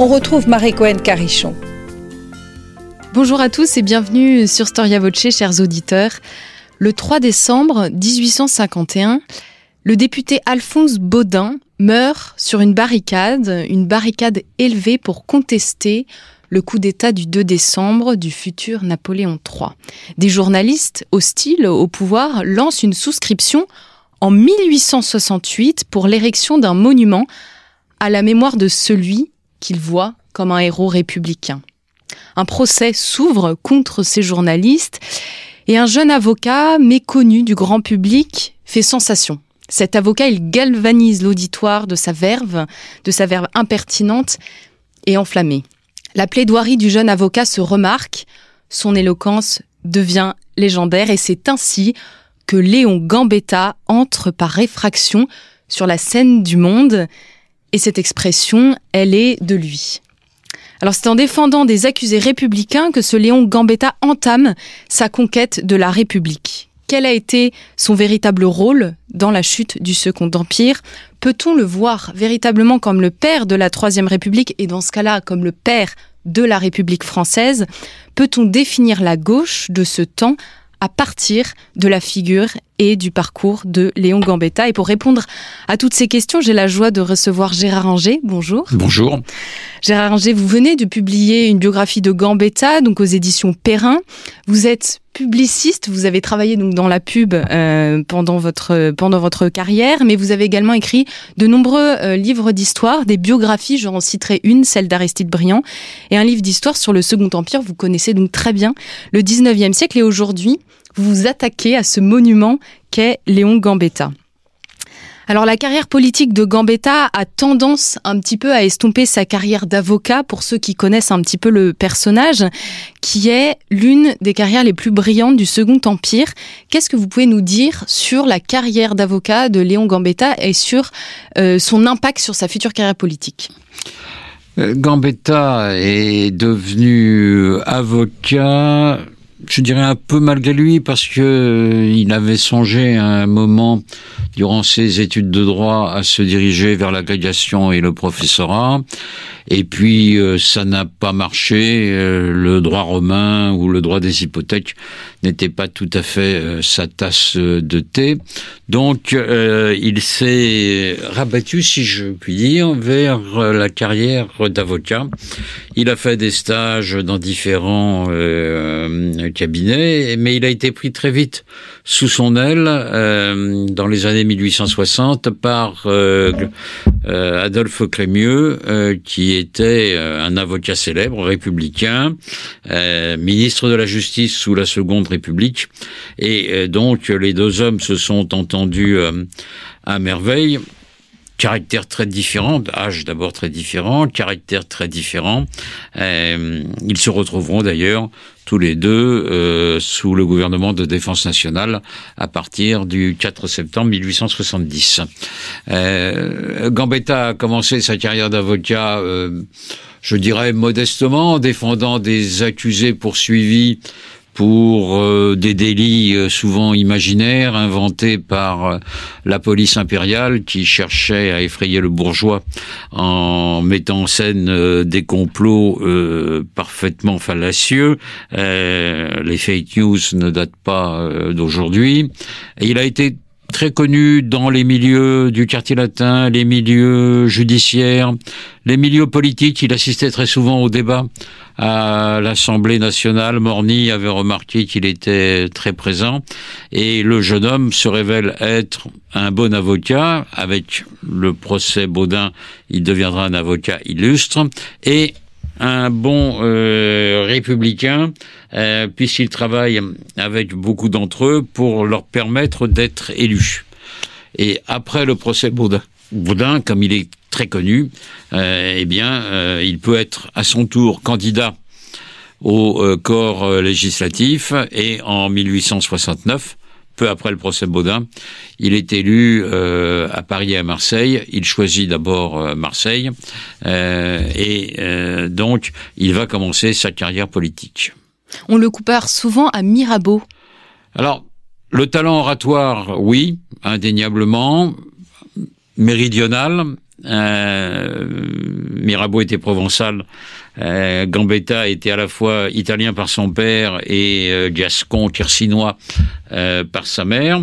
On retrouve Marie Cohen Carichon. Bonjour à tous et bienvenue sur Storia Voce, chers auditeurs. Le 3 décembre 1851, le député Alphonse Baudin meurt sur une barricade, une barricade élevée pour contester le coup d'État du 2 décembre du futur Napoléon III. Des journalistes hostiles au pouvoir lancent une souscription en 1868 pour l'érection d'un monument à la mémoire de celui qu'il voit comme un héros républicain. Un procès s'ouvre contre ces journalistes et un jeune avocat méconnu du grand public fait sensation. Cet avocat, il galvanise l'auditoire de sa verve, de sa verve impertinente et enflammée. La plaidoirie du jeune avocat se remarque, son éloquence devient légendaire et c'est ainsi que Léon Gambetta entre par réfraction sur la scène du monde et cette expression, elle est de lui. Alors c'est en défendant des accusés républicains que ce Léon Gambetta entame sa conquête de la République. Quel a été son véritable rôle dans la chute du Second Empire? Peut-on le voir véritablement comme le père de la Troisième République et dans ce cas-là comme le père de la République française? Peut-on définir la gauche de ce temps à partir de la figure et du parcours de Léon Gambetta. Et pour répondre à toutes ces questions, j'ai la joie de recevoir Gérard Anger. Bonjour. Bonjour. Gérard Anger, vous venez de publier une biographie de Gambetta, donc aux éditions Perrin. Vous êtes publiciste, vous avez travaillé donc dans la pub euh, pendant votre pendant votre carrière, mais vous avez également écrit de nombreux euh, livres d'histoire, des biographies. J'en citerai une, celle d'Aristide Briand, et un livre d'histoire sur le Second Empire. Vous connaissez donc très bien le 19e siècle et aujourd'hui, vous vous attaquez à ce monument qu'est Léon Gambetta. Alors la carrière politique de Gambetta a tendance un petit peu à estomper sa carrière d'avocat pour ceux qui connaissent un petit peu le personnage, qui est l'une des carrières les plus brillantes du Second Empire. Qu'est-ce que vous pouvez nous dire sur la carrière d'avocat de Léon Gambetta et sur euh, son impact sur sa future carrière politique? Euh, Gambetta est devenu avocat je dirais un peu malgré lui parce que euh, il avait songé à un moment durant ses études de droit à se diriger vers l'agrégation et le professorat. Et puis euh, ça n'a pas marché euh, le droit romain ou le droit des hypothèques n'était pas tout à fait sa tasse de thé. Donc il s'est rabattu si je puis dire vers la carrière d'avocat. Il a fait des stages dans différents mais il a été pris très vite sous son aile euh, dans les années 1860 par euh, euh, Adolphe Crémieux, qui était un avocat célèbre, républicain, ministre de la Justice sous la Seconde République, et donc les deux hommes se sont entendus à merveille caractère très différent, âge d'abord très différent, caractère très différent. Euh, ils se retrouveront d'ailleurs tous les deux euh, sous le gouvernement de défense nationale à partir du 4 septembre 1870. Euh, Gambetta a commencé sa carrière d'avocat, euh, je dirais modestement, en défendant des accusés poursuivis pour euh, des délits euh, souvent imaginaires inventés par euh, la police impériale qui cherchait à effrayer le bourgeois en mettant en scène des complots parfaitement fallacieux. les fake news ne datent pas d'aujourd'hui. Il a été très connu dans les milieux du quartier latin, les milieux judiciaires, les milieux politiques. Il assistait très souvent au débat à l'Assemblée nationale. Morny avait remarqué qu'il était très présent et le jeune homme se révèle être un bon avocat. Avec le procès Baudin, il deviendra un avocat illustre et un bon euh, républicain, euh, puisqu'il travaille avec beaucoup d'entre eux pour leur permettre d'être élus. Et après le procès Boudin, comme il est très connu, eh bien, il peut être à son tour candidat au corps législatif et en 1869 peu après le procès Baudin, il est élu euh, à Paris et à Marseille. Il choisit d'abord euh, Marseille euh, et donc il va commencer sa carrière politique. On le compare souvent à Mirabeau. Alors, le talent oratoire, oui, indéniablement, méridional. Mirabeau était provençal euh, Gambetta était à la fois italien par son père et euh, gascon, euh, par sa mère.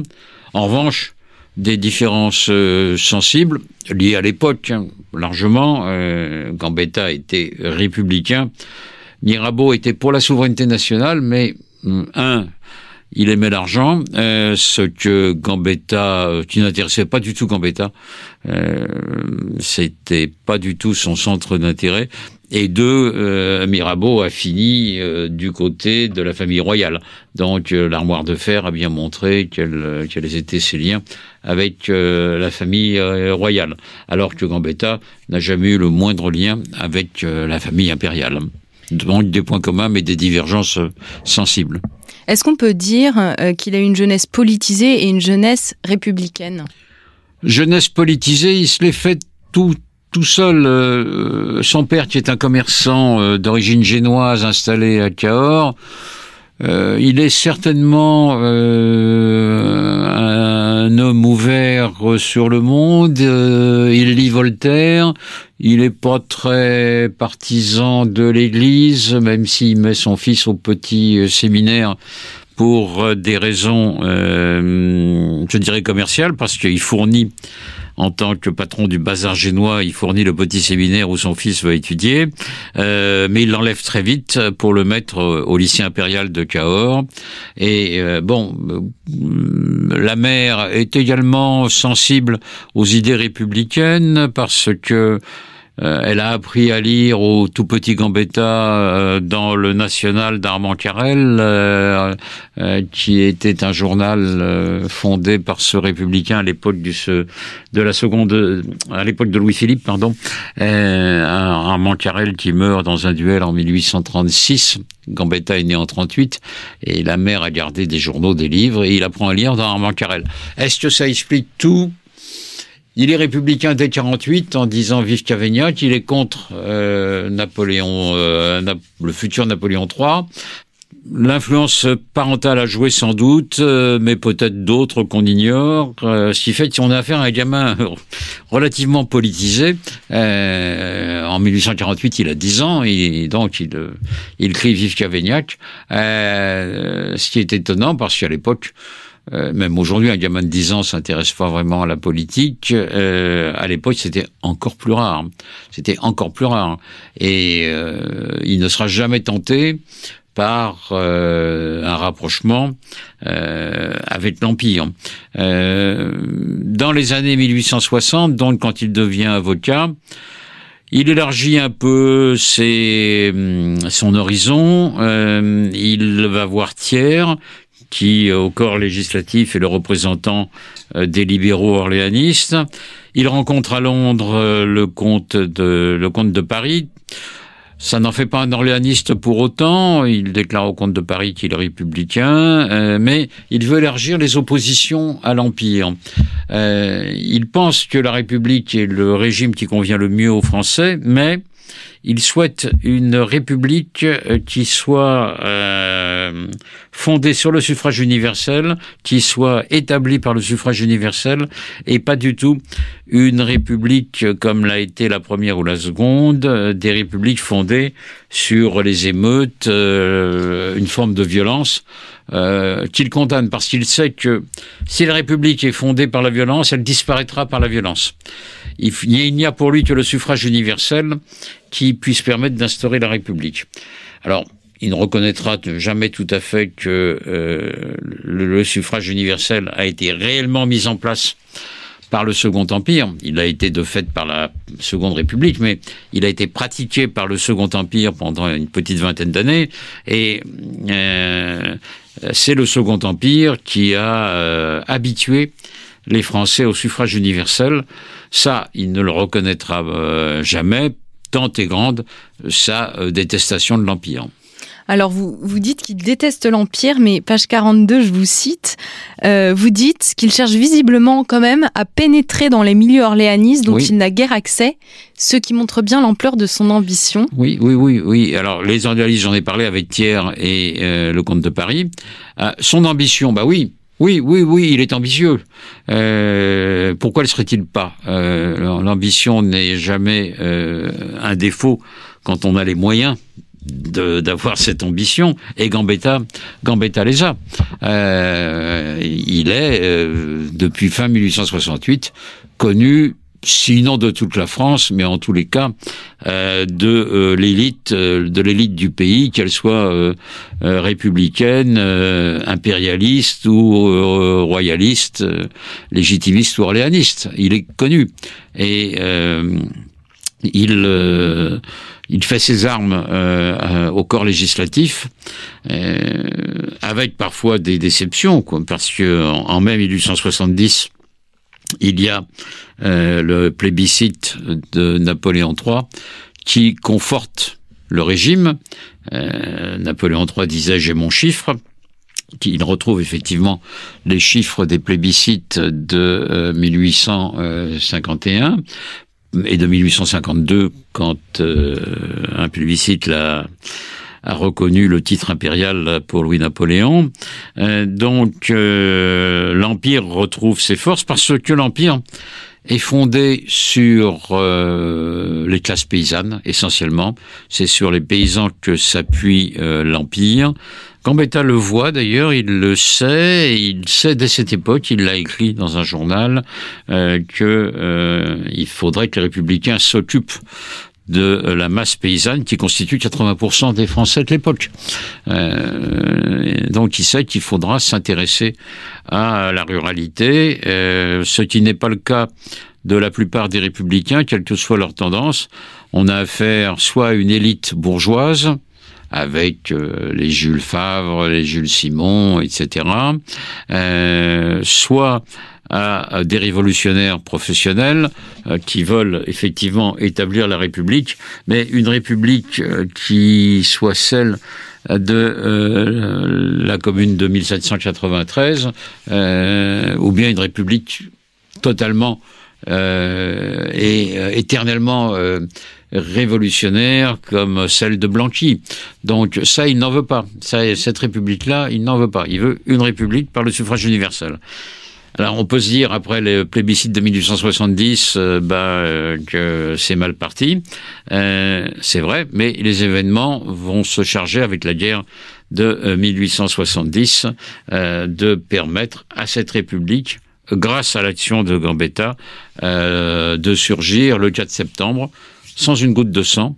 En revanche, des différences sensibles liées à l'époque, hein, largement. Gambetta était républicain. Mirabeau était pour la souveraineté nationale, mais un, il aimait l'argent, ce que Gambetta, qui n'intéressait pas du tout Gambetta, euh, c'était pas du tout son centre d'intérêt et deux, euh, Mirabeau a fini euh, du côté de la famille royale. Donc euh, l'armoire de fer a bien montré quels, quels étaient ses liens avec la famille royale, alors que Gambetta n'a jamais eu le moindre lien avec la famille impériale. Donc des points communs, mais des divergences sensibles. Est-ce qu'on peut dire qu'il a une jeunesse politisée et une jeunesse républicaine? Jeunesse politisée, il se l'est fait tout tout seul, euh, son père qui est un commerçant euh, d'origine génoise installé à Cahors, euh, il est certainement un homme ouvert sur le monde. il lit Voltaire. Il est pas très partisan de l'Église, même s'il met son fils au petit séminaire pour des raisons, je dirais commerciales, parce qu'il fournit en tant que patron du bazar génois, il fournit le petit séminaire où son fils va étudier, euh, mais il l'enlève très vite pour le mettre au lycée impérial de Cahors. Et euh, bon, euh, la mère est également sensible aux idées républicaines parce que euh, elle a appris à lire au tout petit Gambetta euh, dans le National d'Armand Carrel, euh, qui était un journal fondé par ce républicain à l'époque de la seconde, à l'époque de Louis Philippe, pardon, Armand Carrel qui meurt dans un duel en 1836. Gambetta est né en 38 et la mère a gardé des journaux, des livres et il apprend à lire dans Armand Carrel. Est-ce que ça explique tout il est républicain dès 48 en disant vive Cavaignac. Il est contre euh, Napoléon, euh, le futur Napoléon III. L'influence parentale a joué sans doute, euh, mais peut-être d'autres qu'on ignore. ce qui fait qu'on a affaire à un gamin relativement politisé. en 1848, il a 10 ans et donc il, il crie Vive Cavaignac. ce qui est étonnant parce qu'à l'époque, euh, même aujourd'hui, un gamin de 10 ans s'intéresse pas vraiment à la politique. Euh, à l'époque, c'était encore plus rare. C'était encore plus rare. Et euh, il ne sera jamais tenté par un rapprochement avec l'Empire. dans les années 1860, donc quand il devient avocat, il élargit un peu ses, son horizon. il va voir Thiers, qui, au corps législatif, est le représentant euh, des libéraux orléanistes. Il rencontre à Londres euh, le comte de, le comte de Paris. Ça n'en fait pas un orléaniste pour autant. Il déclare au comte de Paris qu'il est républicain, euh, mais il veut élargir les oppositions à l'Empire. il pense que la République est le régime qui convient le mieux aux Français, mais il souhaite une république euh, qui soit euh, fondée sur le suffrage universel, qui soit établie par le suffrage universel, et pas du tout une république comme l'a été la première ou la seconde, euh, des républiques fondées sur les émeutes, une forme de violence. Qu'il condamne parce qu'il sait que si la République est fondée par la violence, elle disparaîtra par la violence. Il n'y a pour lui que le suffrage universel qui puisse permettre d'instaurer la République. Alors, il ne reconnaîtra jamais tout à fait que euh, le, suffrage universel a été réellement mis en place par le Second Empire. Il a été de fait par la Seconde République, mais il a été pratiqué par le Second Empire pendant une petite vingtaine d'années. Et euh, c'est le Second Empire qui a euh, habitué les Français au suffrage universel. Ça, il ne le reconnaîtra euh, jamais, tant est grande sa euh, détestation de l'Empire. Alors vous, vous dites qu'il déteste l'Empire, mais page 42, je vous cite, euh, vous dites qu'il cherche visiblement quand même à pénétrer dans les milieux orléanistes dont il n'a guère accès, ce qui montre bien l'ampleur de son ambition. Oui, oui, oui, oui. Alors les orléanistes, j'en ai parlé avec Thiers et euh, le comte de Paris. Euh, son ambition, bah oui, oui, oui, oui, il est ambitieux. Euh, pourquoi le serait-il pas? Euh, L'ambition n'est jamais euh, un défaut quand on a les moyens d'avoir cette ambition. Et Gambetta Gambetta les a. Euh, il est euh, depuis fin 1868 connu sinon de toute la France, mais en tous les cas euh, de euh, l'élite, euh, de l'élite du pays, qu'elle soit républicaine, impérialiste ou royaliste, légitimiste ou orléaniste. Il est connu. Et il il fait ses armes euh, au corps législatif, euh, avec parfois des déceptions, quoi, parce que en, mai 1870, il y a euh, le plébiscite de Napoléon III qui conforte le régime. Napoléon III disait j'ai mon chiffre. Il retrouve effectivement les chiffres des plébiscites de 1851 et de 1852 quand euh, un plébiscite l'a a reconnu le titre impérial pour Louis-Napoléon. Euh, donc euh, l'Empire retrouve ses forces parce que l'Empire est fondé sur les classes paysannes essentiellement. C'est sur les paysans que s'appuie l'Empire. Gambetta le voit d'ailleurs, il le sait, et il sait dès cette époque, il l'a écrit dans un journal, euh, que euh, faudrait que les républicains s'occupent de la masse paysanne qui constitue 80% des Français de l'époque. Euh, donc il sait qu'il faudra s'intéresser à la ruralité, euh, ce qui n'est pas le cas de la plupart des républicains, quelle que soit leur tendance. On a affaire soit à une élite bourgeoise, avec euh, les Jules Favre, les Jules Simon, etc. Euh, soit à, des révolutionnaires professionnels euh, qui veulent effectivement établir la République, mais une République qui soit celle de la commune de 1793, ou bien une République totalement et éternellement révolutionnaire comme celle de Blanqui. Donc ça, il n'en veut pas. Ça, cette république-là, il n'en veut pas. Il veut une république par le suffrage universel. Alors on peut se dire après le plébiscite de 1870 euh, bah, euh, que c'est mal parti, euh, c'est vrai, mais les événements vont se charger avec la guerre de 1870 de permettre à cette république, grâce à l'action de Gambetta, de surgir le 4 septembre sans une goutte de sang.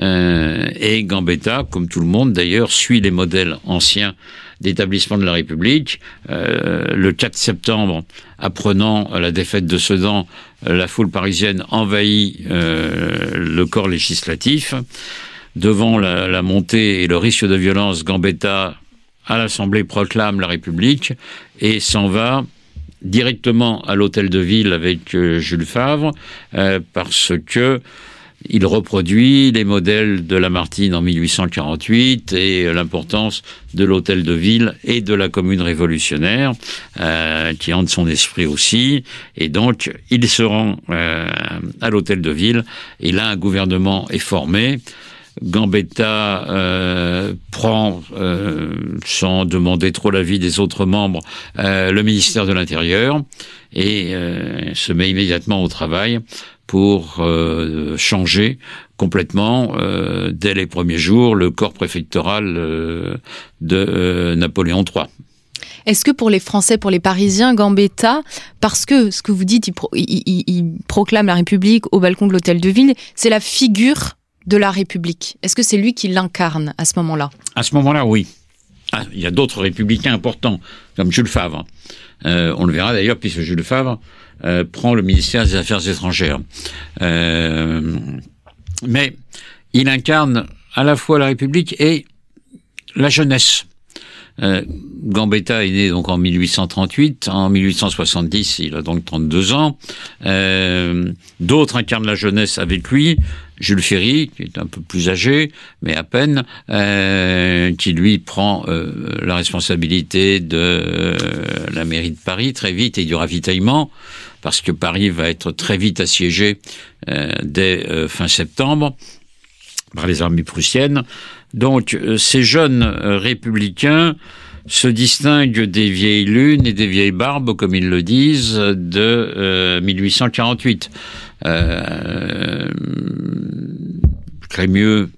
Euh, et Gambetta, comme tout le monde d'ailleurs, suit les modèles anciens d'établissement de la République. Euh, le 4 septembre, apprenant la défaite de Sedan, la foule parisienne envahit euh, le corps législatif. Devant la, la, montée et le risque de violence, Gambetta, à l'Assemblée, proclame la République et s'en va directement à l'hôtel de ville avec Jules Favre, parce que il reproduit les modèles de Lamartine en 1848 et l'importance de l'hôtel de ville et de la commune révolutionnaire euh, qui hante son esprit aussi. Et donc, il se rend euh, à l'hôtel de ville et là, un gouvernement est formé. Gambetta euh, prend, euh, sans demander trop l'avis des autres membres, euh, le ministère de l'Intérieur et se met immédiatement au travail pour euh, changer complètement, euh, dès les premiers jours, le corps préfectoral euh, de Napoléon III. Est-ce que pour les Français, pour les Parisiens, Gambetta, parce que ce que vous dites, il, proclame la République au balcon de l'hôtel de ville, c'est la figure de la République. Est-ce que c'est lui qui l'incarne à ce moment-là? À ce moment-là, oui. Ah, il y a d'autres républicains importants, comme Jules Favre. on le verra d'ailleurs, puisque Jules Favre euh, prend le ministère des Affaires étrangères. Euh, mais il incarne à la fois la République et la jeunesse. Euh, Gambetta est né donc en 1838. En 1870, il a donc 32 ans. Euh, D'autres incarnent la jeunesse avec lui. Jules Ferry, qui est un peu plus âgé, mais à peine, euh, qui lui prend euh, la responsabilité de euh, la mairie de Paris très vite et du ravitaillement, parce que Paris va être très vite assiégé euh, dès euh, fin septembre par les armées prussiennes. Donc euh, ces jeunes républicains se distinguent des vieilles lunes et des vieilles barbes, comme ils le disent, de 1848. Euh, Crémieux,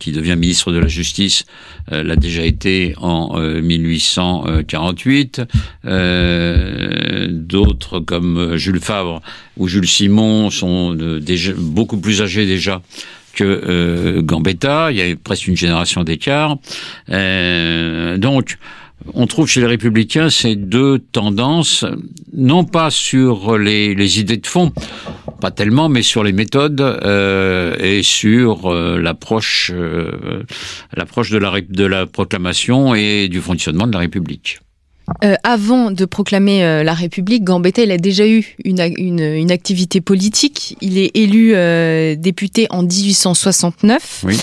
qui devient ministre de la Justice, euh, l'a déjà été en euh, 1848. Euh, D'autres comme Jules Favre ou Jules Simon sont déjà beaucoup plus âgés déjà que euh, Gambetta. Il y a presque une génération d'écart. donc, on trouve chez les républicains ces deux tendances, non pas sur les, les idées de fond, pas tellement, mais sur les méthodes euh, et sur euh, l'approche, euh, l'approche de la, de la proclamation et du fonctionnement de la République. Euh, avant de proclamer euh, la République, Gambetta il a déjà eu une, une, une activité politique. Il est élu euh, député en 1869. Oui.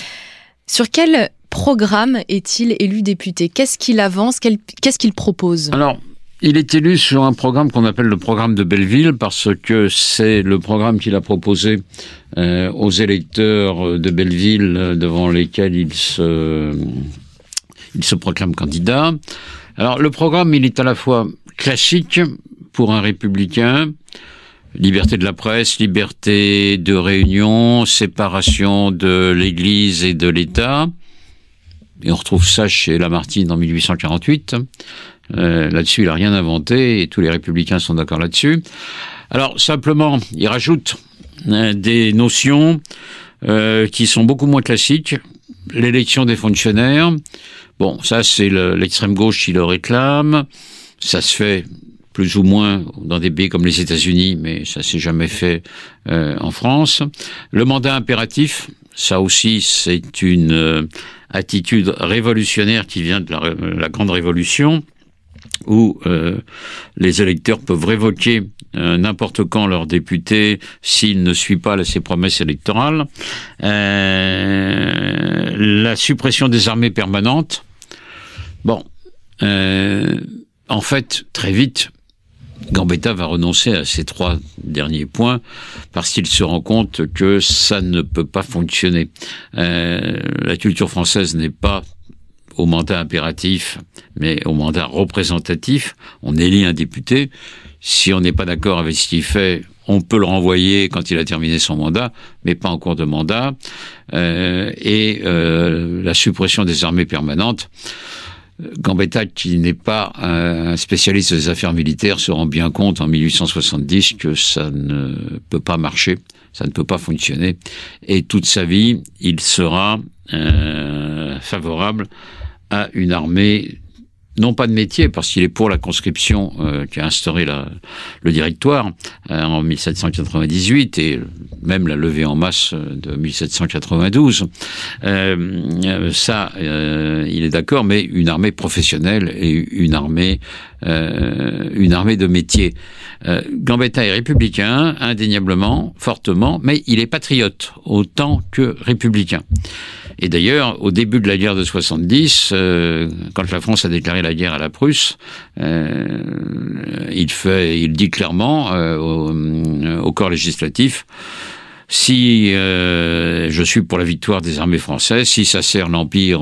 Sur quel programme est-il élu député? Qu'est-ce qu'il avance? Qu'est-ce qu'il propose? Alors, il est élu sur un programme qu'on appelle le programme de Belleville parce que c'est le programme qu'il a proposé euh, aux électeurs de Belleville devant lesquels il se, il se proclame candidat. Alors, le programme, il est à la fois classique pour un républicain, Liberté de la presse, liberté de réunion, séparation de l'Église et de l'État. Et on retrouve ça chez Lamartine en 1848. Euh, là-dessus, il n'a rien inventé et tous les républicains sont d'accord là-dessus. Alors, simplement, il rajoute euh, des notions euh, qui sont beaucoup moins classiques. L'élection des fonctionnaires. Bon, ça, c'est l'extrême gauche qui le réclame. Ça se fait plus ou moins dans des pays comme les États-Unis, mais ça s'est jamais fait en France. Le mandat impératif, ça aussi, c'est une attitude révolutionnaire qui vient de la Grande Révolution, où euh, les électeurs peuvent révoquer euh, n'importe quand leur député s'il ne suit pas ses promesses électorales. Euh, la suppression des armées permanentes. Bon, en fait, très vite, Gambetta va renoncer à ces trois derniers points parce qu'il se rend compte que ça ne peut pas fonctionner. Euh, la culture française n'est pas au mandat impératif, mais au mandat représentatif. On élit un député. Si on n'est pas d'accord avec ce qu'il fait, on peut le renvoyer quand il a terminé son mandat, mais pas en cours de mandat. Euh, et euh, la suppression des armées permanentes. Gambetta, qui n'est pas un spécialiste des affaires militaires, se rend bien compte en 1870 que ça ne peut pas marcher, ça ne peut pas fonctionner. Et toute sa vie, il sera euh, favorable à une armée non pas de métier, parce qu'il est pour la conscription euh, qui a instauré la, le directoire euh, en 1798 et même la levée en masse de 1792. Euh, ça, euh, il est d'accord, mais une armée professionnelle et une armée, euh, une armée de métier. Gambetta est républicain, indéniablement, fortement, mais il est patriote autant que républicain. Et d'ailleurs, au début de la guerre de 70, euh, quand la France a déclaré la guerre à la Prusse, euh, il fait, il dit clairement euh, au, corps législatif. Si je suis pour la victoire des armées françaises, si ça sert l'empire,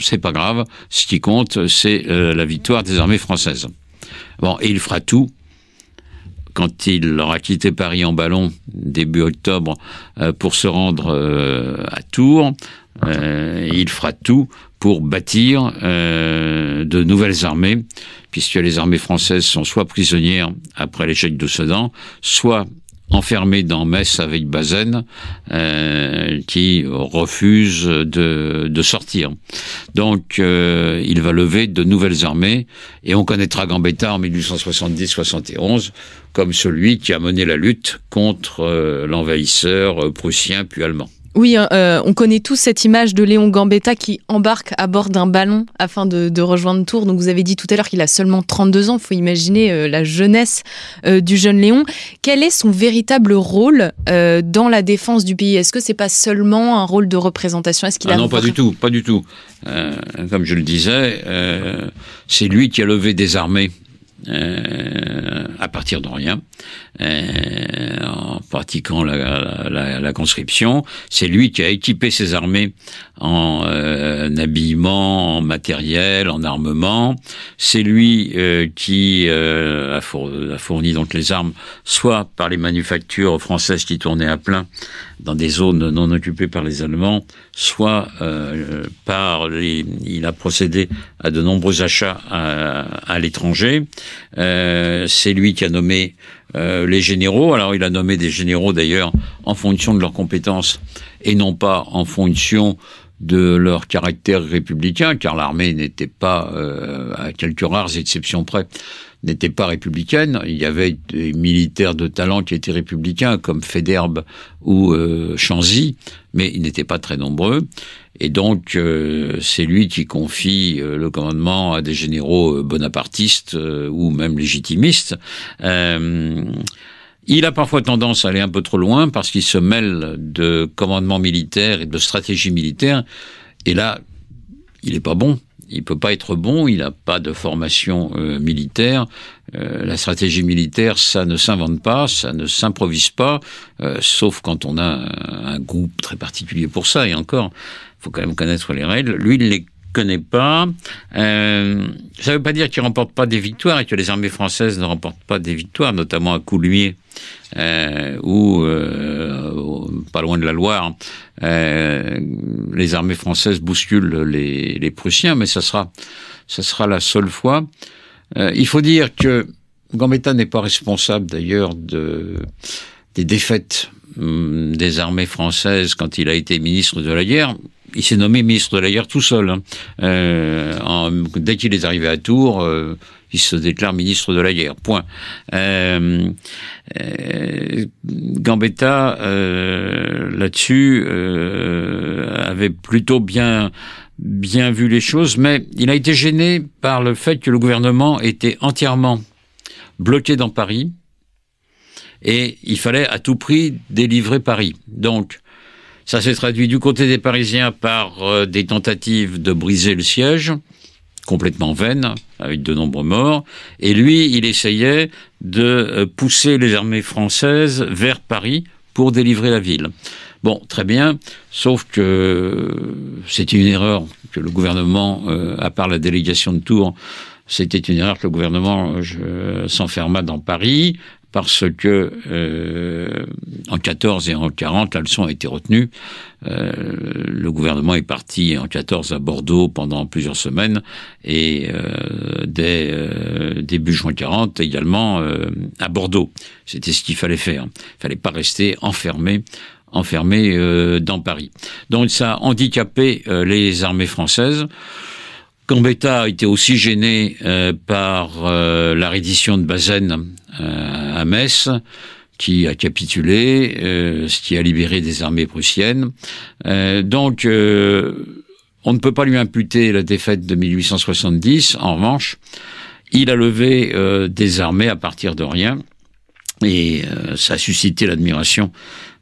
c'est pas grave. Ce qui compte, c'est la victoire des armées françaises. Bon, et il fera tout quand il aura quitté Paris en ballon début octobre pour se rendre à Tours, euh, il fera tout pour bâtir de nouvelles armées, puisque les armées françaises sont soit prisonnières après l'échec de Sedan, soit enfermé dans Metz avec Bazaine, euh, qui refuse de, de sortir. Donc, euh, il va lever de nouvelles armées, et on connaîtra Gambetta en 1870-71 comme celui qui a mené la lutte contre euh, l'envahisseur prussien puis allemand. Oui, euh, on connaît tous cette image de Léon Gambetta qui embarque à bord d'un ballon afin de, rejoindre Tours. Donc vous avez dit tout à l'heure qu'il a seulement 32 ans. Il faut imaginer euh, la jeunesse euh, du jeune Léon. Quel est son véritable rôle dans la défense du pays? Est-ce que c'est pas seulement un rôle de représentation? Est-ce qu'il ah Non, pas du tout, pas du tout. comme je le disais, c'est lui qui a levé des armées euh, à partir de rien, euh, en pratiquant la, la, la, conscription. C'est lui qui a équipé ses armées en euh, habillement, en matériel, en armement. C'est lui euh, qui a, fourni, donc les armes, soit par les manufactures françaises qui tournaient à plein dans des zones non occupées par les Allemands, soit par les, il a procédé à de nombreux achats à, à l'étranger. Euh, c'est lui qui a nommé euh, les généraux. Alors il a nommé des généraux d'ailleurs en fonction de leurs compétences et non pas en fonction de leur caractère républicain, car l'armée n'était pas, euh, à quelques rares exceptions près, n'était pas républicaine. Il y avait des militaires de talent qui étaient républicains, comme Federbe ou euh, Chanzy, mais ils n'étaient pas très nombreux. Et donc, euh, c'est lui qui confie euh, le commandement à des généraux bonapartistes ou même légitimistes. Il a parfois tendance à aller un peu trop loin parce qu'il se mêle de commandement militaire et de stratégie militaire. Et là, il n'est pas bon il peut pas être bon, il n'a pas de formation euh, militaire. Euh, la stratégie militaire, ça ne s'invente pas, ça ne s'improvise pas, euh, sauf quand on a un, un, groupe très particulier pour ça. Et encore, faut quand même connaître les règles. Lui, il les connaît pas. Euh, ça ne veut pas dire qu'il remporte pas des victoires et que les armées françaises ne remportent pas des victoires, notamment à Coulmiers euh, ou euh, pas loin de la Loire. Euh, les armées françaises bousculent les, les, Prussiens, mais ça sera, ça sera la seule fois. Euh, il faut dire que Gambetta n'est pas responsable d'ailleurs de des défaites hum, des armées françaises quand il a été ministre de la guerre il s'est nommé ministre de la guerre tout seul. Hein. Euh, dès qu'il est arrivé à Tours, euh, il se déclare ministre de la guerre. Point. Euh, euh Gambetta là-dessus avait plutôt bien bien vu les choses, mais il a été gêné par le fait que le gouvernement était entièrement bloqué dans Paris et il fallait à tout prix délivrer Paris. Donc ça s'est traduit du côté des Parisiens par euh, des tentatives de briser le siège, complètement vaines, avec de nombreux morts. Et lui, il essayait de euh, pousser les armées françaises vers Paris pour délivrer la ville. Bon, très bien, sauf que c'était une erreur que le gouvernement, euh, à part la délégation de Tours, c'était une erreur que le gouvernement s'enferma dans Paris, parce que euh, en 14 et en 40, la leçon a été retenue. Euh, le gouvernement est parti en 14 à Bordeaux pendant plusieurs semaines et euh, dès euh, début juin 40 également euh, à Bordeaux. C'était ce qu'il fallait faire. Il fallait pas rester enfermé enfermé euh, dans Paris. Donc ça a handicapé les armées françaises. Gambetta a été aussi gêné euh, par euh, la reddition de Bazaine à Metz, qui a capitulé, ce qui a libéré des armées prussiennes. donc, on ne peut pas lui imputer la défaite de 1870. En revanche, il a levé des armées à partir de rien, et ça a suscité l'admiration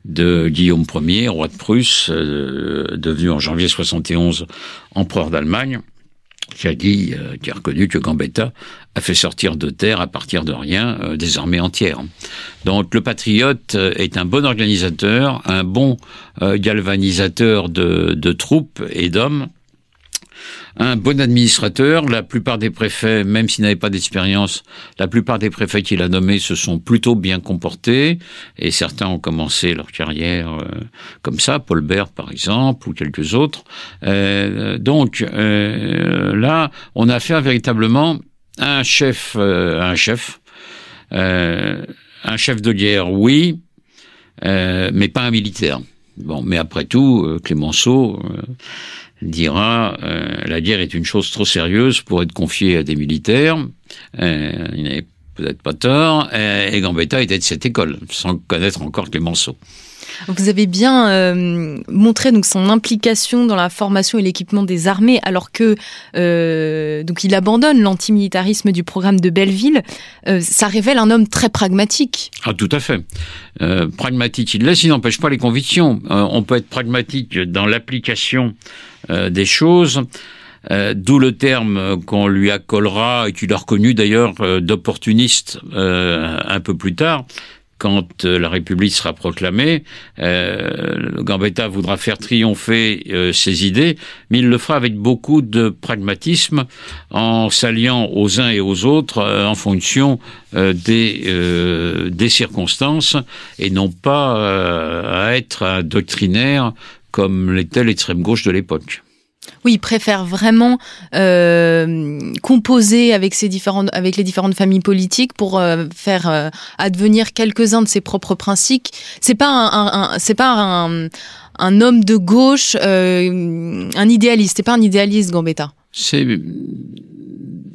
de Guillaume Ier, roi de Prusse, devenu en janvier 71 empereur d'Allemagne qui a dit, euh, reconnu que Gambetta a fait sortir de terre à partir de rien euh, des armées entières. Donc le patriote euh, est un bon organisateur, un bon galvanisateur de, de troupes et d'hommes, un bon administrateur. La plupart des préfets, même s'ils n'avaient pas d'expérience, la plupart des préfets qu'il a nommés se sont plutôt bien comportés et certains ont commencé leur carrière euh, comme ça, Paul Bert par exemple ou quelques autres. Euh, donc euh, là, on a affaire véritablement un chef, un chef, un chef de guerre, oui, mais pas un militaire. Bon, mais après tout, Clémenceau dira euh, la guerre est une chose trop sérieuse pour être confiée à des militaires. Euh, il n'avait peut-être pas tort. Euh, et Gambetta était de cette école, sans connaître encore Clémenceau. Vous avez bien euh, montré donc son implication dans la formation et l'équipement des armées, alors que euh, donc il abandonne l'antimilitarisme du programme de Belleville. Euh, ça révèle un homme très pragmatique. Ah, tout à fait. pragmatique, il laisse, il n'empêche pas les convictions. on peut être pragmatique dans l'application des choses. D'où le terme qu'on lui accolera et qu'il a reconnu d'ailleurs d'opportuniste un peu plus tard, quand euh, la République sera proclamée, euh, Gambetta voudra faire triompher euh, ses idées, mais il le fera avec beaucoup de pragmatisme, en s'alliant aux uns et aux autres en fonction des, des circonstances, et non pas à être un doctrinaire comme l'était l'extrême gauche de l'époque. Oui, il préfère vraiment euh, composer avec ces différentes, avec les différentes familles politiques pour euh, faire euh, advenir quelques-uns de ses propres principes. C'est pas un, c'est pas un, un, homme de gauche, un idéaliste. C'est pas un idéaliste, Gambetta. C'est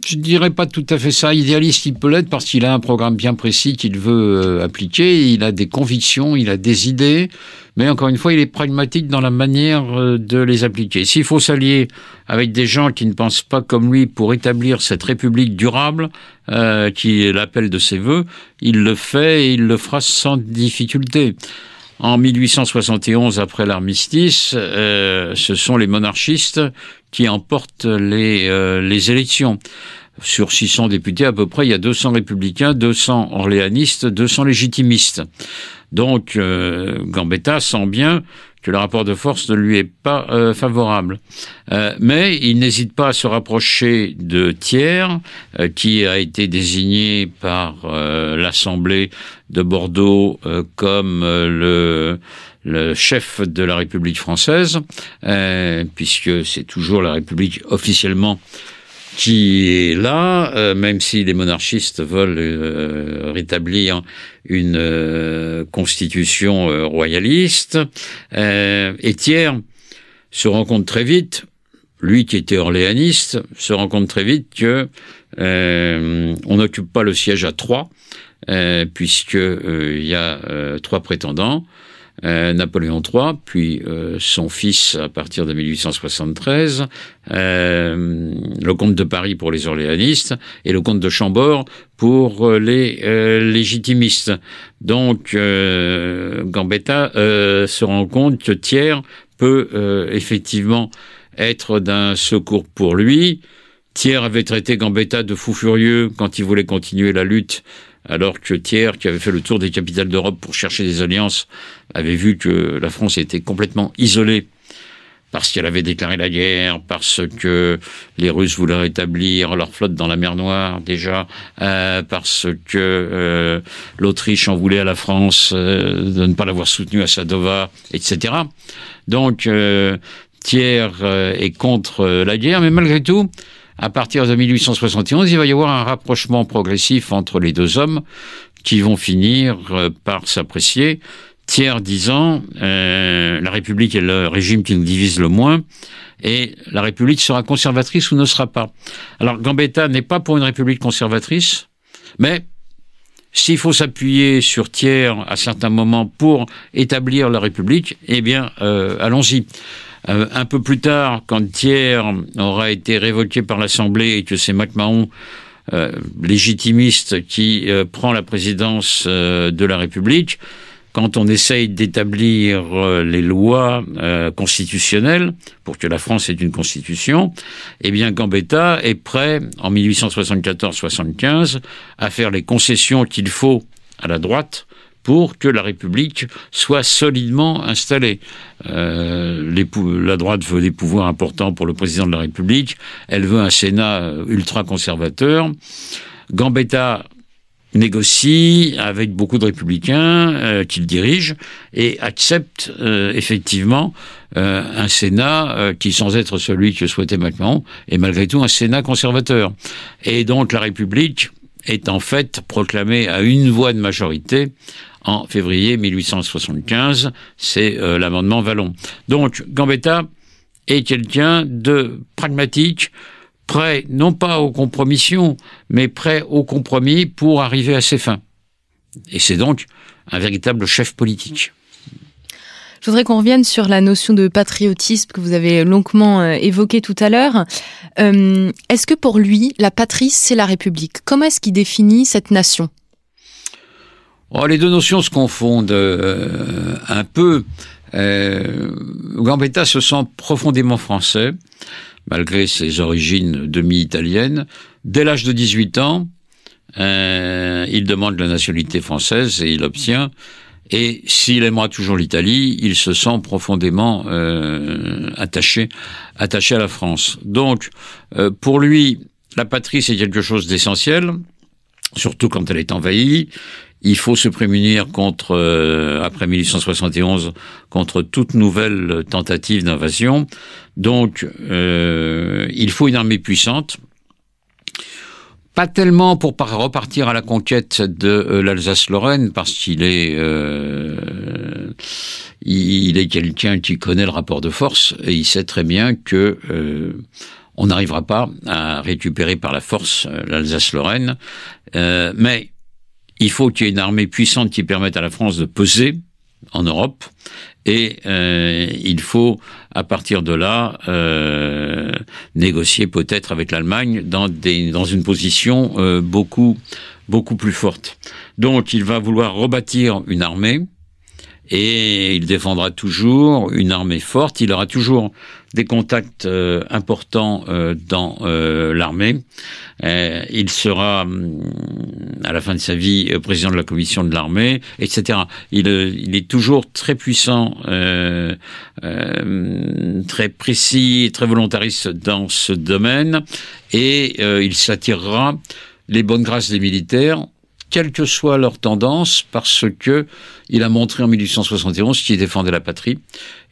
je dirais pas tout à fait ça. Idéaliste, il peut l'être parce qu'il a un programme bien précis qu'il veut euh, appliquer. Il a des convictions, il a des idées, mais encore une fois, il est pragmatique dans la manière euh, de les appliquer. S'il faut s'allier avec des gens qui ne pensent pas comme lui pour établir cette république durable, euh, qui est l'appel de ses voeux, il le fait et il le fera sans difficulté. En 1871, après l'armistice, euh, ce sont les monarchistes qui emportent les, euh, les élections. Sur 600 députés, à peu près, il y a 200 républicains, 200 orléanistes, 200 légitimistes. Donc, euh, Gambetta sent bien que le rapport de force ne lui est pas euh, favorable. Euh, mais il n'hésite pas à se rapprocher de Thiers, qui a été désigné par l'Assemblée de Bordeaux comme le le chef de la République française, puisque c'est toujours la République officiellement qui est là, euh, même si les monarchistes veulent euh, rétablir une euh, constitution royaliste. et Thiers se rend compte très vite, lui qui était orléaniste, se rend compte très vite que on n'occupe pas le siège à Troyes, puisque il y a trois prétendants. Euh, Napoléon III, puis euh, son fils à partir de 1873, euh, le comte de Paris pour les orléanistes et le comte de Chambord pour les légitimistes. Donc Gambetta se rend compte que Thiers peut effectivement être d'un secours pour lui. Thiers avait traité Gambetta de fou furieux quand il voulait continuer la lutte alors que Thiers, qui avait fait le tour des capitales d'Europe pour chercher des alliances, avait vu que la France était complètement isolée parce qu'elle avait déclaré la guerre, parce que les Russes voulaient rétablir leur flotte dans la mer Noire déjà, euh, parce que euh, l'Autriche en voulait à la France euh, de ne pas l'avoir soutenue à Sadova, etc. Donc Thiers est contre la guerre, mais malgré tout, à partir de 1871, il va y avoir un rapprochement progressif entre les deux hommes qui vont finir euh, par s'apprécier. Thiers disant euh, la République est le régime qui nous divise le moins et la République sera conservatrice ou ne sera pas. Alors Gambetta n'est pas pour une République conservatrice, mais s'il faut s'appuyer sur Thiers à certains moments pour établir la République, eh bien, euh, allons-y. Euh, un peu plus tard, quand Thiers aura été révoqué par l'Assemblée et que c'est MacMahon, euh, légitimiste, qui euh, prend la présidence de la République, quand on essaye d'établir les lois constitutionnelles pour que la France ait une constitution, eh bien Gambetta est prêt, en 1874-75, à faire les concessions qu'il faut à la droite pour que la République soit solidement installée. Euh, la droite veut des pouvoirs importants pour le président de la République, elle veut un Sénat euh, ultra-conservateur. Gambetta négocie avec beaucoup de républicains euh, qu'il dirige et accepte effectivement un Sénat qui, sans être celui que souhaitait Macron, est malgré tout un Sénat conservateur. Et donc la République est en fait proclamée à une voix de majorité en février 1875. C'est euh, l'amendement Vallon. Donc Gambetta est quelqu'un de pragmatique, prêt non pas aux compromissions, mais prêt au compromis pour arriver à ses fins. Et c'est donc un véritable chef politique. Je voudrais qu'on revienne sur la notion de patriotisme que vous avez longuement euh, évoquée tout à l'heure. Euh, est-ce que pour lui, la patrie, c'est la République? Comment est-ce qu'il définit cette nation? Oh, Les deux notions se confondent euh, un peu. Gambetta se sent profondément français, malgré ses origines demi-italiennes. Dès l'âge de 18 ans, il demande la nationalité française et il obtient. Et s'il aimera toujours l'Italie, il se sent profondément euh, attaché, attaché à la France. Donc, euh, pour lui, la patrie c'est quelque chose d'essentiel, surtout quand elle est envahie. Il faut se prémunir contre, euh, après 1871, contre toute nouvelle tentative d'invasion. Donc, il faut une armée puissante pas tellement pour repartir à la conquête de euh, l'Alsace-Lorraine, parce qu'il est, euh, il est quelqu'un qui connaît le rapport de force et il sait très bien que euh, on n'arrivera pas à récupérer par la force l'Alsace-Lorraine, mais il faut qu'il y ait une armée puissante qui permette à la France de peser en Europe et euh, il faut à partir de là euh, négocier peut-être avec l'Allemagne dans une position euh, beaucoup beaucoup plus forte. Donc il va vouloir rebâtir une armée et il défendra toujours une armée forte. Il aura toujours des contacts euh, importants euh, dans euh, l'armée. il sera, hum, à la fin de sa vie, président de la commission de l'armée, etc. Il, il, est toujours très puissant, très précis, très volontariste dans ce domaine, et il s'attirera les bonnes grâces des militaires quelle que soit leur tendance, parce que il a montré en 1871 qu'il défendait la patrie,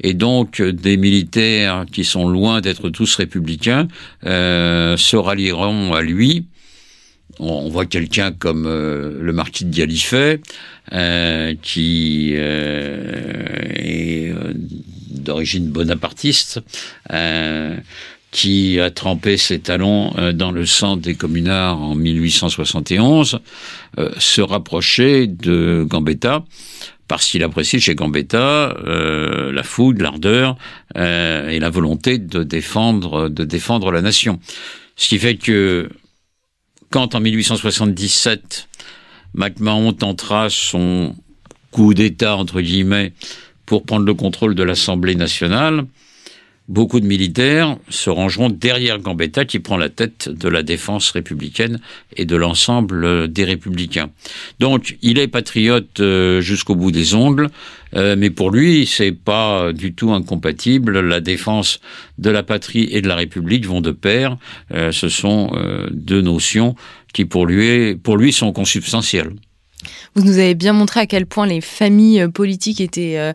et donc des militaires qui sont loin d'être tous républicains euh, se rallieront à lui. On voit quelqu'un comme euh, le marquis de Galifet, euh, qui est d'origine bonapartiste qui a trempé ses talons euh, dans le sang des communards en 1871, euh, se rapprocher de Gambetta parce qu'il apprécie chez Gambetta euh, la foudre, l'ardeur et la volonté de défendre, de défendre la nation. Ce qui fait que quand en 1877 MacMahon tentera son coup d'État entre guillemets pour prendre le contrôle de l'Assemblée nationale, beaucoup de militaires se rangeront derrière Gambetta qui prend la tête de la défense républicaine et de l'ensemble des républicains. Donc il est patriote euh, jusqu'au bout des ongles, euh, mais pour lui c'est pas du tout incompatible. La défense de la patrie et de la République vont de pair. Euh, ce sont deux notions qui pour lui, pour lui sont consubstantielles. Vous nous avez bien montré à quel point les familles euh, politiques étaient euh,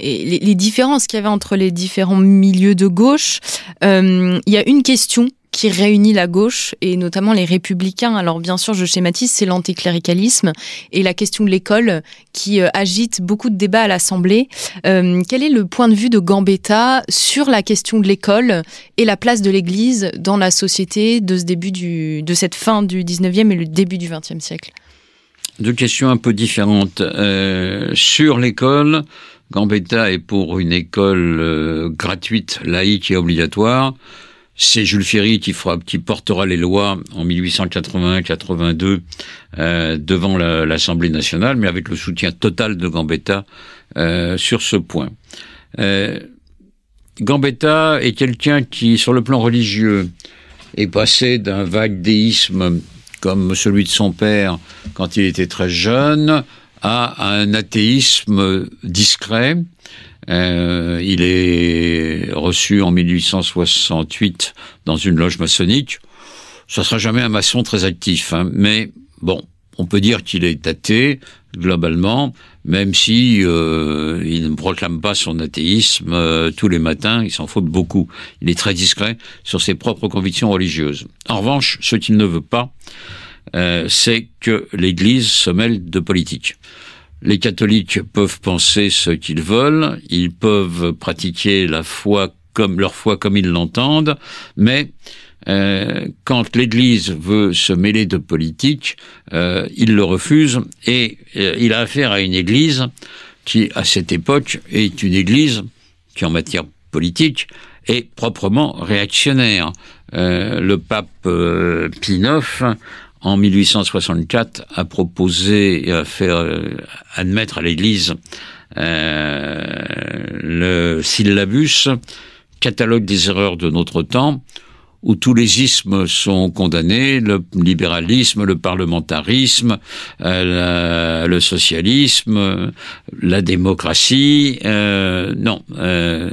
et les, différences qu'il y avait entre les différents milieux de gauche. Euh, il y a une question qui réunit la gauche et notamment les républicains. Alors bien sûr, je schématise, c'est l'anticléricalisme et la question de l'école qui agite beaucoup de débats à l'Assemblée. quel est le point de vue de Gambetta sur la question de l'école et la place de l'Église dans la société de ce début du, de cette fin du 19e et le début du 20e siècle? Deux questions un peu différentes. Euh, sur l'école, Gambetta est pour une école euh, gratuite, laïque et obligatoire. C'est Jules Ferry qui, fera, qui portera les lois en 1881-82 euh, devant l'Assemblée nationale, mais avec le soutien total de Gambetta euh, sur ce point. Euh, Gambetta est quelqu'un qui, sur le plan religieux, est passé d'un vague déisme comme celui de son père quand il était très jeune, à un athéisme discret. Euh, il est reçu en 1868 dans une loge maçonnique. Ça sera jamais un maçon très actif, hein, mais bon, on peut dire qu'il est athée globalement, même si euh, il ne proclame pas son athéisme euh, tous les matins, il s'en faut beaucoup. Il est très discret sur ses propres convictions religieuses. En revanche, ce qu'il ne veut pas, euh, c'est que l'Église se mêle de politique. Les catholiques peuvent penser ce qu'ils veulent, ils peuvent pratiquer la foi comme leur foi comme ils l'entendent, mais euh, quand l'Église veut se mêler de politique, euh, il le refuse et il a affaire à une Église qui, à cette époque, est une église qui, en matière politique, est proprement réactionnaire. Euh, le pape euh, Pie IX, en 1864, a proposé et a fait euh, admettre à l'Église euh, le syllabus, catalogue des erreurs de notre temps, où tous les ismes sont condamnés, le libéralisme, le parlementarisme, euh, le socialisme, la démocratie. Euh, non, euh,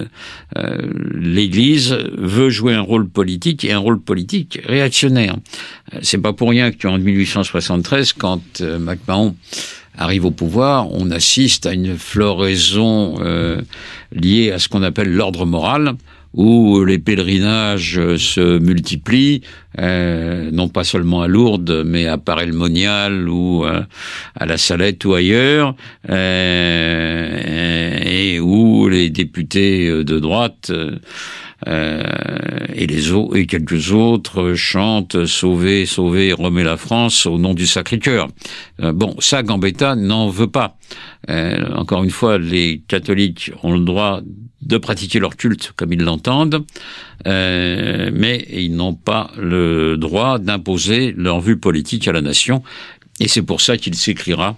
euh, l'Église veut jouer un rôle politique et un rôle politique réactionnaire. C'est pas pour rien qu'en 1873, quand euh, MacMahon arrive au pouvoir, on assiste à une floraison liée à ce qu'on appelle l'ordre moral où les pèlerinages se multiplient, euh, non pas seulement à Lourdes, mais à Paray-le-Monial ou euh, à la Salette ou ailleurs, euh, et où les députés de droite euh, et les autres et quelques autres chantent "Sauver, sauver, remet la France" au nom du Sacré-Cœur. Euh, bon, ça, Gambetta n'en veut pas. Euh, encore une fois, les catholiques ont le droit de pratiquer leur culte comme ils l'entendent, euh, mais ils n'ont pas le droit d'imposer leur vue politique à la nation. Et c'est pour ça qu'il s'écrira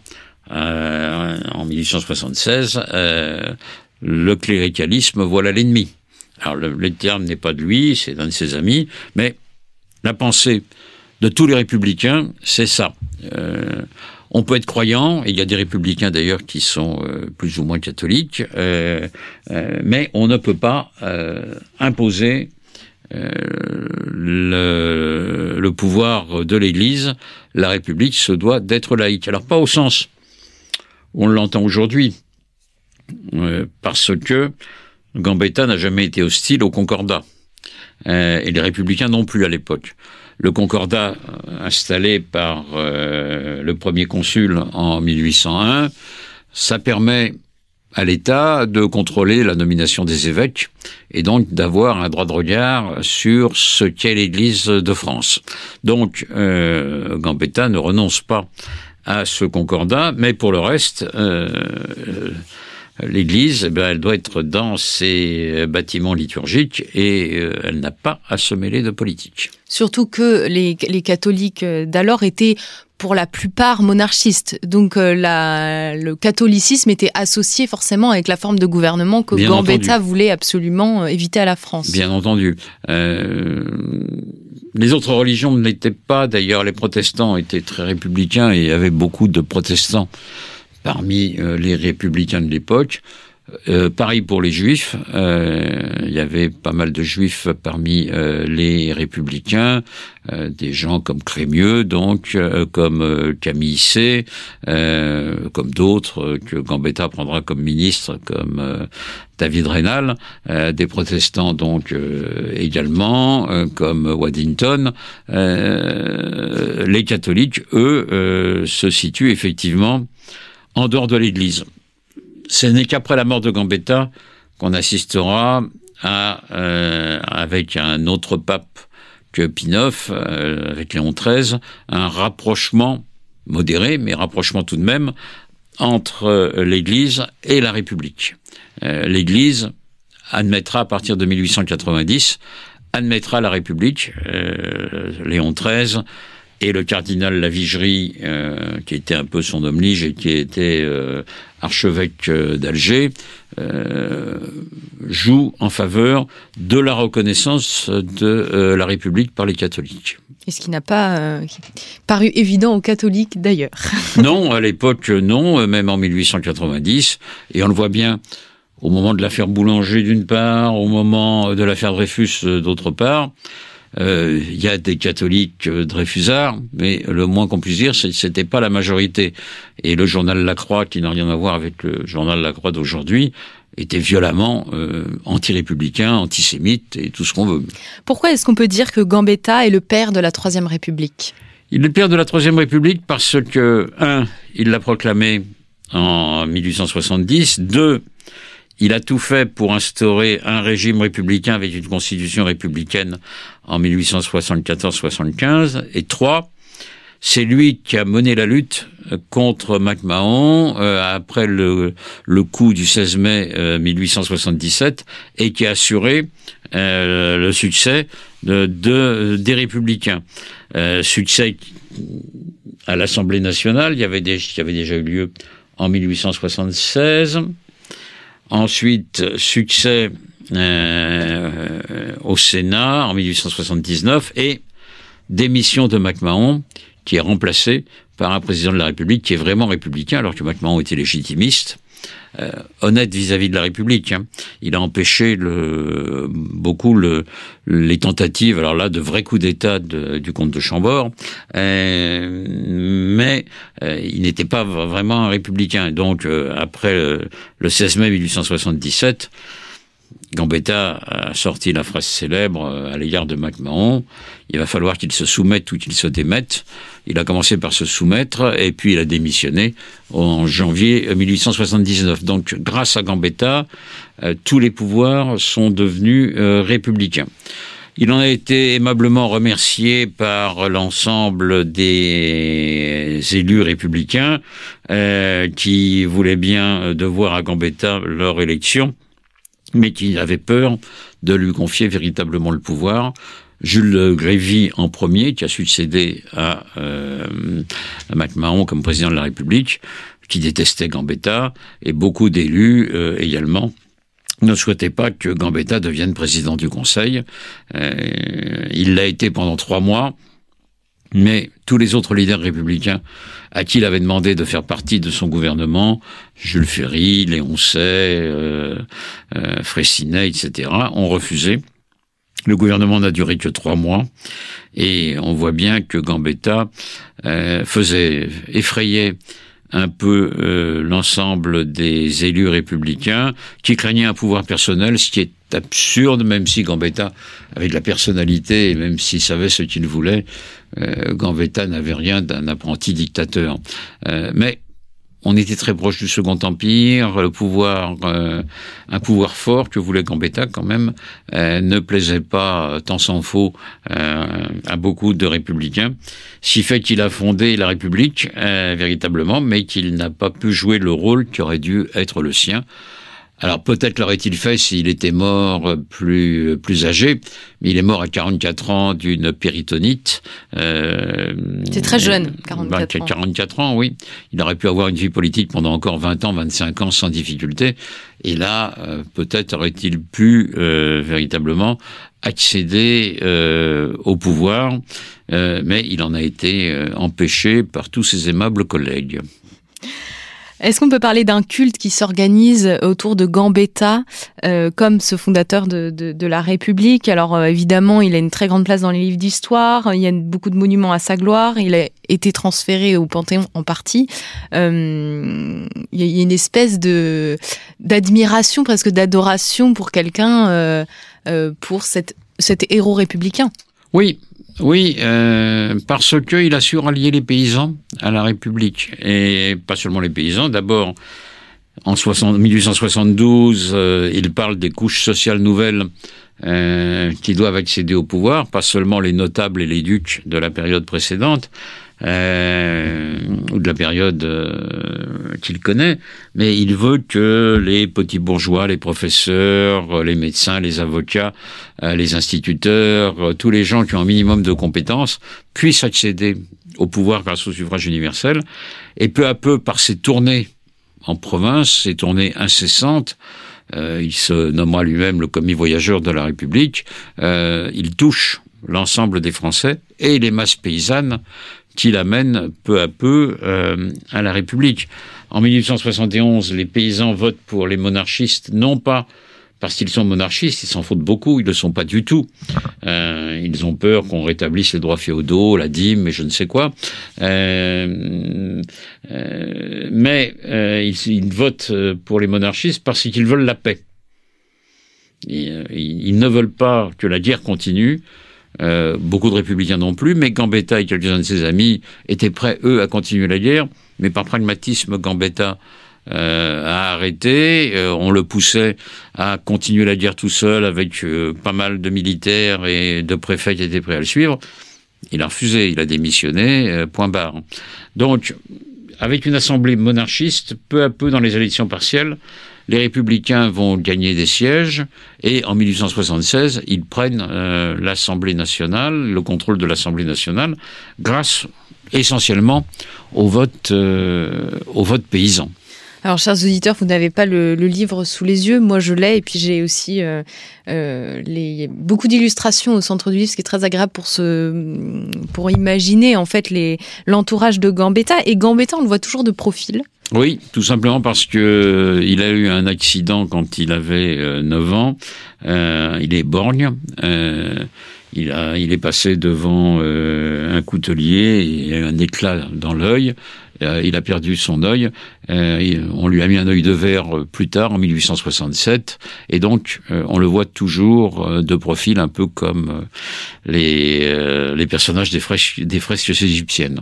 euh, en 1876 euh, le cléricalisme voilà l'ennemi. Alors le, terme n'est pas de lui, c'est d'un de ses amis, mais la pensée de tous les républicains, c'est ça. Euh, on peut être croyant, il y a des républicains d'ailleurs qui sont euh, plus ou moins catholiques, euh, mais on ne peut pas imposer le, pouvoir de l'Église. La République se doit d'être laïque. Alors pas au sens on l'entend aujourd'hui, parce que Gambetta n'a jamais été hostile au Concordat. Euh, et les républicains non plus à l'époque. Le Concordat installé par euh, le premier consul en 1801, ça permet à l'État de contrôler la nomination des évêques et donc d'avoir un droit de regard sur ce qu'est l'Église de France. Donc euh, Gambetta ne renonce pas à ce concordat, mais pour le reste, euh, l'Église, eh ben, elle doit être dans ses bâtiments liturgiques et euh, elle n'a pas à se mêler de politique. Surtout que les, les catholiques d'alors étaient pour la plupart monarchistes. Donc euh, la, le catholicisme était associé forcément avec la forme de gouvernement que Bien Gambetta entendu. voulait absolument euh, éviter à la France. Bien entendu. Euh, les autres religions ne l'étaient pas. D'ailleurs, les protestants étaient très républicains et il y avait beaucoup de protestants parmi euh, les républicains de l'époque. Euh, pareil pour les juifs, euh, il y avait pas mal de juifs parmi euh, les républicains, euh, des gens comme Crémieux, donc euh, comme Camille C, comme d'autres que Gambetta prendra comme ministre, comme David Reynal, des protestants donc également, comme Waddington. Les catholiques, eux, se situent effectivement en dehors de l'Église. Ce n'est qu'après la mort de Gambetta qu'on assistera euh, avec un autre pape que IX, euh, avec Léon XIII, un rapprochement modéré, mais rapprochement tout de même, entre euh, l'Église et la République. Euh, L'Église admettra à partir de 1890 admettra la République, Léon XIII et le cardinal Lavigerie, euh, qui était un peu son homme lige et qui était euh, archevêque euh, d'Alger, euh, joue en faveur de la reconnaissance de euh, la République par les catholiques. Et ce qui n'a pas euh, paru évident aux catholiques d'ailleurs. non, à l'époque, non, même en 1890, et on le voit bien au moment de l'affaire Boulanger d'une part, au moment de l'affaire Dreyfus d'autre part. Euh, Il y a des catholiques euh, Dreyfusards, mais le moins qu'on puisse dire, c'est que c'était pas la majorité. Et le journal La Croix, qui n'a rien à voir avec le journal La Croix d'aujourd'hui, était violemment euh, anti-républicain, antisémite et tout ce qu'on veut. Pourquoi est-ce qu'on peut dire que Gambetta est le père de la Troisième République? Il est le père de la Troisième République parce que, un, il l'a proclamé en 1870, deux, il a tout fait pour instaurer un régime républicain avec une constitution républicaine en 1874-75, et trois, c'est lui qui a mené la lutte contre MacMahon après le, coup du 16 mai 1877 et qui a assuré le succès de, de, des républicains. succès à l'Assemblée nationale, il avait il avait déjà eu lieu en 1876. Ensuite, succès euh, au Sénat en 1879 et démission de MacMahon, qui est remplacé par un président de la République qui est vraiment républicain, alors que MacMahon était légitimiste. Euh, honnête vis-à-vis de la République. Hein. Il a empêché beaucoup le, les tentatives, alors là, de vrais coups d'État du comte de Chambord, euh, mais euh, il n'était pas vraiment un républicain. Donc, après le 16 mai 1877, Gambetta a sorti la phrase célèbre euh, à l'égard de MacMahon. Il va falloir qu'il se soumette ou qu'il se démette. Il a commencé par se soumettre et puis il a démissionné en janvier 1879. Donc, grâce à Gambetta, euh, tous les pouvoirs sont devenus euh, républicains. Il en a été aimablement remercié par l'ensemble des élus républicains qui voulaient bien devoir à Gambetta leur élection mais qui avait peur de lui confier véritablement le pouvoir. Jules Grévy en premier, qui a succédé à, euh, MacMahon comme président de la République, qui détestait Gambetta, et beaucoup d'élus euh, également ne souhaitaient pas que Gambetta devienne président du Conseil. Euh, il l'a été pendant trois mois, mais tous les autres leaders républicains à qui il avait demandé de faire partie de son gouvernement, Jules Ferry, Léon Say, euh, euh, Fraissinet, etc., ont refusé. Le gouvernement n'a duré que trois mois et on voit bien que Gambetta euh, faisait effrayer un peu euh, l'ensemble des élus républicains qui craignaient un pouvoir personnel, ce qui est absurde, même si Gambetta avait de la personnalité et même s'il savait ce qu'il voulait, euh, Gambetta n'avait rien d'un apprenti dictateur. Euh, mais on était très proche du Second Empire, le pouvoir, euh, un pouvoir fort que voulait Gambetta quand même, euh, ne plaisait pas, tant s'en faut, à beaucoup de républicains, si fait qu'il a fondé la République véritablement, mais qu'il n'a pas pu jouer le rôle qui aurait dû être le sien. Alors peut-être l'aurait-il fait s'il était mort plus plus âgé, mais il est mort à 44 ans d'une péritonite. Euh, C'est très jeune, 44 ans. 44 ans, oui. Il aurait pu avoir une vie politique pendant encore 20 ans, 25 ans sans difficulté. Et là, euh, peut-être aurait-il pu euh, véritablement accéder euh, au pouvoir, euh, mais il en a été empêché par tous ses aimables collègues. Est-ce qu'on peut parler d'un culte qui s'organise autour de Gambetta, euh, comme ce fondateur de, de, de la République? Alors euh, évidemment, il a une très grande place dans les livres d'histoire, il y a beaucoup de monuments à sa gloire, il a été transféré au Panthéon en partie. Euh, il y a une espèce de d'admiration, presque d'adoration pour quelqu'un, euh, euh, pour cette, cet héros républicain. Oui, oui, euh, parce qu'il a su rallier les paysans à la République. Et pas seulement les paysans. D'abord, en 60, 1872, euh, il parle des couches sociales nouvelles euh, qui doivent accéder au pouvoir, pas seulement les notables et les ducs de la période précédente, euh, ou de la période euh, qu'il connaît, mais il veut que les petits bourgeois, les professeurs, les médecins, les avocats, euh, les instituteurs, tous les gens qui ont un minimum de compétences puissent accéder au pouvoir grâce au suffrage universel. Et peu à peu, par ces tournées en province, ces tournées incessantes, euh, il se nommera lui-même le commis voyageur de la République, euh, il touche l'ensemble des Français et les masses paysannes qui l'amène peu à peu euh, à la République. En 1871, les paysans votent pour les monarchistes, non pas parce qu'ils sont monarchistes, ils s'en foutent beaucoup, ils ne le sont pas du tout. Euh, ils ont peur qu'on rétablisse les droits féodaux, la dîme et je ne sais quoi. Euh, mais ils, votent pour les monarchistes parce qu'ils veulent la paix. Ils, ne veulent pas que la guerre continue, euh, beaucoup de républicains non plus, mais Gambetta et quelques-uns de ses amis étaient prêts, eux, à continuer la guerre, mais par pragmatisme, Gambetta euh, a arrêté. Euh, on le poussait à continuer la guerre tout seul avec pas mal de militaires et de préfets qui étaient prêts à le suivre. Il a refusé, il a démissionné, point barre. Donc, avec une assemblée monarchiste, peu à peu dans les élections partielles, les républicains vont gagner des sièges et en 1876, ils prennent euh, l'Assemblée nationale, le contrôle de l'Assemblée nationale, grâce essentiellement au vote, euh, au vote paysan. Alors, chers auditeurs, vous n'avez pas le, livre sous les yeux. Moi, je l'ai. Et puis, j'ai aussi euh, euh, les, beaucoup d'illustrations au centre du livre, ce qui est très agréable pour, se, pour imaginer, en fait, l'entourage de Gambetta. Et Gambetta, on le voit toujours de profil. Oui, tout simplement parce que euh, il a eu un accident quand il avait 9 ans. il est borgne. il, a, il est passé devant un coutelier, il a eu un éclat dans l'œil. Euh, il a perdu son œil. Euh, on lui a mis un œil de verre euh, plus tard, en 1867, et donc on le voit toujours de profil, un peu comme les, personnages des fresques, égyptiennes.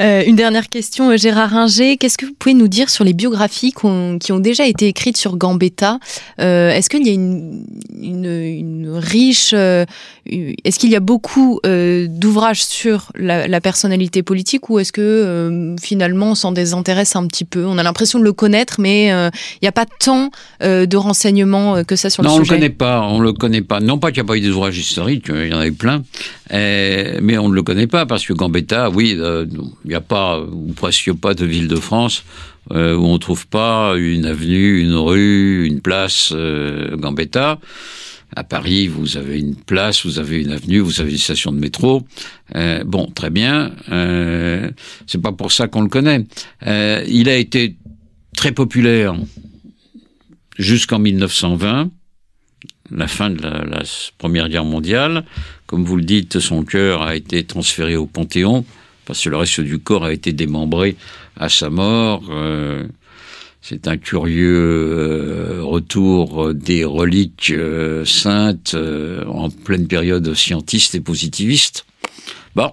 une dernière question, Gérard Ringer. Qu'est-ce que vous pouvez nous dire sur les biographies qui ont déjà été écrites sur Gambetta? Est-ce qu'il y a une, riche... est-ce qu'il y a beaucoup d'ouvrages sur la, la, personnalité politique ou est-ce que euh, finalement on s'en désintéresse un petit peu. On a l'impression de le connaître, mais il euh, n'y a pas tant euh, de renseignements que ça sur le sujet. Non, on le connaît pas. On le connaît pas. Non pas qu'il n'y a pas eu des ouvrages historiques, il y en a eu plein, mais on ne le connaît pas parce que Gambetta, oui, il n'y a pas ou presque pas de ville de France où on trouve pas une avenue, une rue, une place Gambetta. À Paris, vous avez une place, vous avez une avenue, vous avez une station de métro. Euh, bon, très bien. Euh, c'est pas pour ça qu'on le connaît. Euh, il a été très populaire jusqu'en 1920, la fin de la, la, Première Guerre mondiale. Comme vous le dites, son cœur a été transféré au Panthéon parce que le reste du corps a été démembré à sa mort. Euh, c'est un curieux euh, retour des reliques euh, saintes euh, en pleine période scientiste et positiviste. Bon.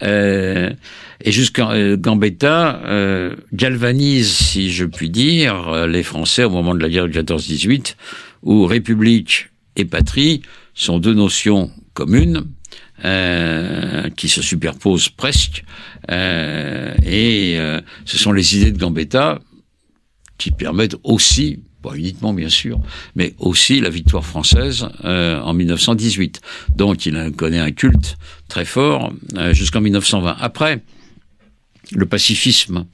et jusqu'à Gambetta galvanise, si je puis dire, les Français au moment de la guerre du 14-18, où république et patrie sont deux notions communes, euh, qui se superposent presque. Euh, et euh, ce sont les idées de Gambetta qui permettent aussi, pas uniquement bien sûr, mais aussi la victoire française euh, en 1918. Donc il connaît un culte très fort euh, jusqu'en 1920. Après, le pacifisme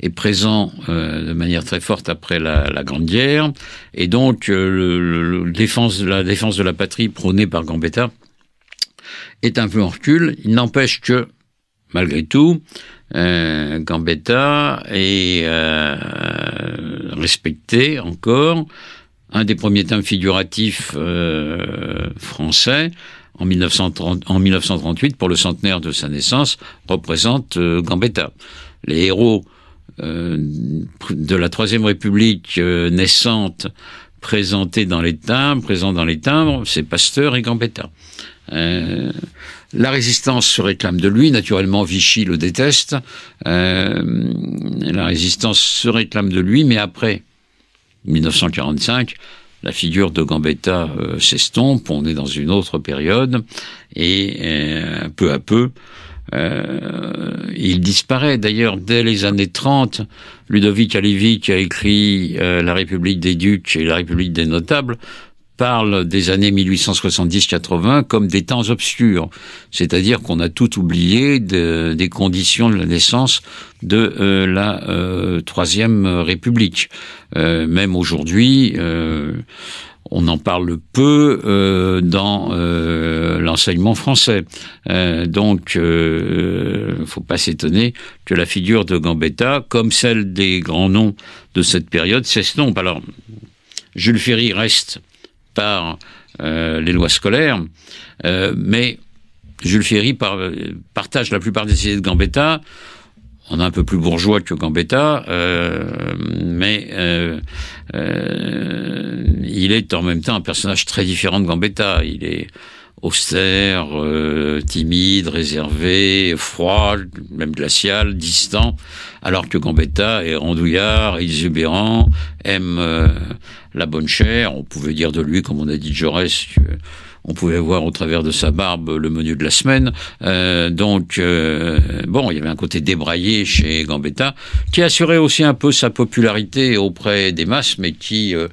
est présent euh, de manière très forte après la, la Grande Guerre, et donc le, défense, la défense de la patrie prônée par Gambetta est un peu en recul. Il n'empêche que, malgré tout, euh, Gambetta est euh, respecté encore. Un des premiers thèmes figuratifs euh, français en, 1930, en 1938 pour le centenaire de sa naissance représente Gambetta. Les héros de la Troisième République naissante présentés dans les timbres, présents dans les timbres, c'est Pasteur et Gambetta. Euh, la résistance se réclame de lui, naturellement Vichy le déteste. Euh, la résistance se réclame de lui, mais après 1945, la figure de Gambetta euh, s'estompe, on est dans une autre période, et peu à peu, il disparaît. D'ailleurs, dès les années 30, Ludovic Alivic a écrit La République des Ducs et La République des Notables, parle des années 1870-80 comme des temps obscurs, c'est-à-dire qu'on a tout oublié des conditions de la naissance de euh, la euh, troisième République. Euh, même aujourd'hui, on en parle peu dans l'enseignement français. donc, il faut pas s'étonner que la figure de Gambetta, comme celle des grands noms de cette période, s'estompe. Alors, Jules Ferry reste par euh, les lois scolaires, euh, mais Jules Ferry partage la plupart des idées de Gambetta. On est un peu plus bourgeois que Gambetta, euh, mais il est en même temps un personnage très différent de Gambetta. Il est austère, euh, timide, réservé, froid, même glacial, distant, alors que Gambetta est rondouillard, exubérant, aime euh, la bonne chair. On pouvait dire de lui, comme on a dit de Jaurès, on pouvait voir au travers de sa barbe le menu de la semaine. Euh, donc, euh, bon, il y avait un côté débraillé chez Gambetta, qui assurait aussi un peu sa popularité auprès des masses, mais qui euh,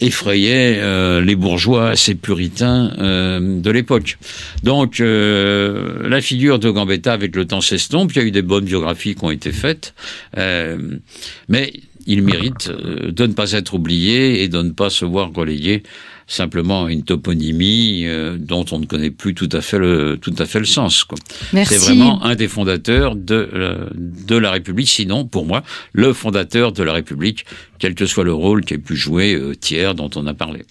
effrayait les bourgeois assez puritains de l'époque. Donc, la figure de Gambetta, avec le temps s'estompe. Il y a eu des bonnes biographies qui ont été faites, mais il mérite de ne pas être oublié et de ne pas se voir relayé simplement une toponymie euh, dont on ne connaît plus tout à fait le, tout à fait le sens. C'est vraiment un des fondateurs de, euh, de la République, sinon, pour moi, le fondateur de la République, quel que soit le rôle qui ait pu jouer euh, Thiers dont on a parlé.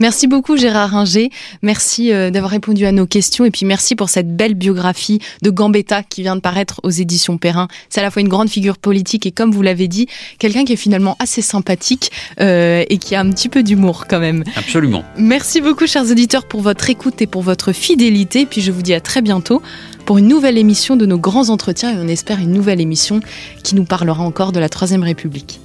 Merci beaucoup Gérard Ringer, merci euh, d'avoir répondu à nos questions et puis merci pour cette belle biographie de Gambetta qui vient de paraître aux éditions Perrin. C'est à la fois une grande figure politique et comme vous l'avez dit, quelqu'un qui est finalement assez sympathique euh, et qui a un petit peu d'humour quand même. Absolument. Merci beaucoup chers auditeurs pour votre écoute et pour votre fidélité et puis je vous dis à très bientôt pour une nouvelle émission de nos grands entretiens et on espère une nouvelle émission qui nous parlera encore de la Troisième République.